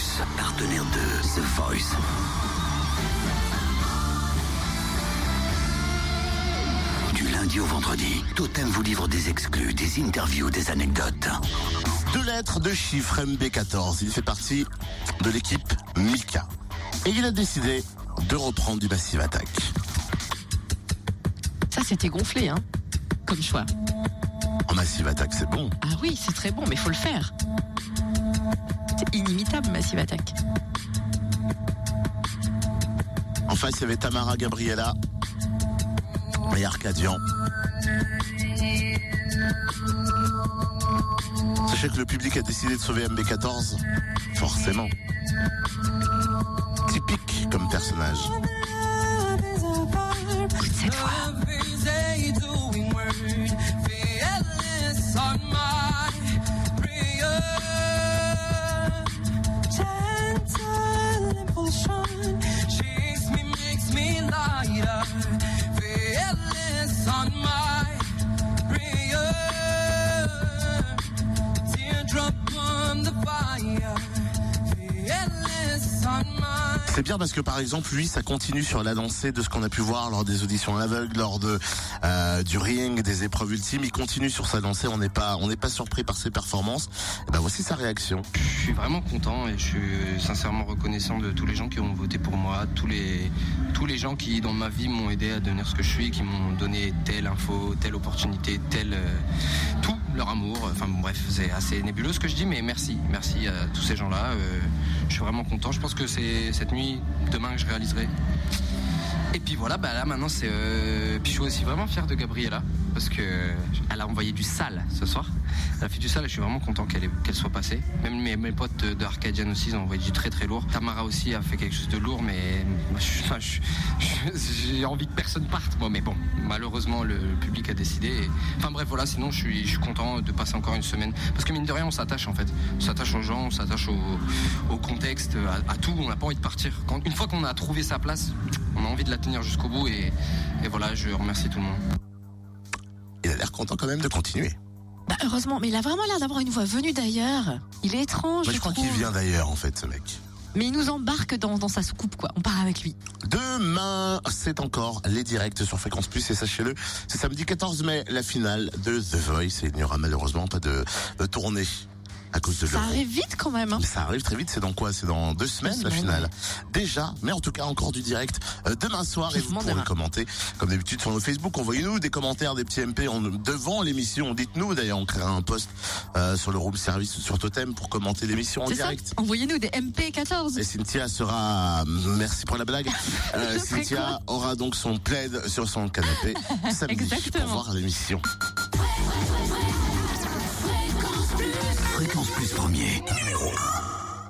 Plus, partenaire de The Voice. Du lundi au vendredi, Totem vous livre des exclus, des interviews, des anecdotes. Deux lettres, deux chiffres, MB14. Il fait partie de l'équipe Mika. Et il a décidé de reprendre du Massive Attack. Ça, c'était gonflé, hein, comme choix. En Massive Attack, c'est bon. Ah oui, c'est très bon, mais faut le faire. C'est inimitable, Massive Attack. En face, il y avait Tamara Gabriella et Arcadian. Sachez que le public a décidé de sauver MB14. Forcément. Typique comme personnage. Cette fois. time. C'est bien parce que par exemple lui ça continue sur la lancée de ce qu'on a pu voir lors des auditions à l'aveugle, lors de euh, du ring, des épreuves ultimes. Il continue sur sa lancée. On n'est pas on n'est pas surpris par ses performances. Et ben voici sa réaction. Je suis vraiment content et je suis sincèrement reconnaissant de tous les gens qui ont voté pour moi, tous les tous les gens qui dans ma vie m'ont aidé à devenir ce que je suis, qui m'ont donné telle info, telle opportunité, tel euh, tout leur amour. Enfin bon, bref, c'est assez nébuleux ce que je dis, mais merci, merci à tous ces gens-là. Euh, je suis vraiment content. Je pense que c'est cette nuit, demain, que je réaliserai. Et puis voilà, bah là maintenant c'est. Euh... Puis je suis aussi vraiment fier de Gabriella parce que elle a envoyé du sale ce soir. Elle a fait du sale et je suis vraiment content qu'elle qu'elle soit passée. Même mes, potes de, Arcadian aussi ils ont envoyé du très très lourd. Tamara aussi a fait quelque chose de lourd, mais j'ai envie que personne parte moi. Mais bon, malheureusement le, public a décidé. Enfin bref voilà, sinon je suis, content de passer encore une semaine parce que mine de rien on s'attache en fait. On s'attache aux gens, on s'attache au, contexte, à, tout. On n'a pas envie de partir. Une fois qu'on a trouvé sa place, on a envie de la tenir jusqu'au bout et voilà, je remercie tout le monde. Content quand même de continuer. Bah, heureusement, mais il a vraiment l'air d'avoir une voix venue d'ailleurs. Il est étrange, je, je crois qu'il vient d'ailleurs en fait ce mec. Mais il nous embarque dans, dans sa soucoupe, quoi. On part avec lui. Demain, c'est encore les directs sur Fréquence Plus et sachez-le, c'est samedi 14 mai la finale de The Voice et il n'y aura malheureusement pas de, de tournée à cause de Ça arrive vite quand même. hein. Ça arrive très vite, c'est dans quoi? C'est dans deux semaines la semaines, finale. Déjà, mais en tout cas encore du direct euh, demain soir et vous pourrez demain. commenter comme d'habitude sur nos Facebook. Envoyez-nous des commentaires, des petits MP en- devant l'émission. Dites-nous d'ailleurs, on créera un post euh, sur le room service sur Totem pour commenter l'émission en direct. Envoyez-nous des MP14. Et Cynthia sera, merci pour la blague, Euh, Cynthia aura donc son plaid sur son canapé samedi pour Exactement. voir l'émission. Fréquence Plus premier, numéro 1.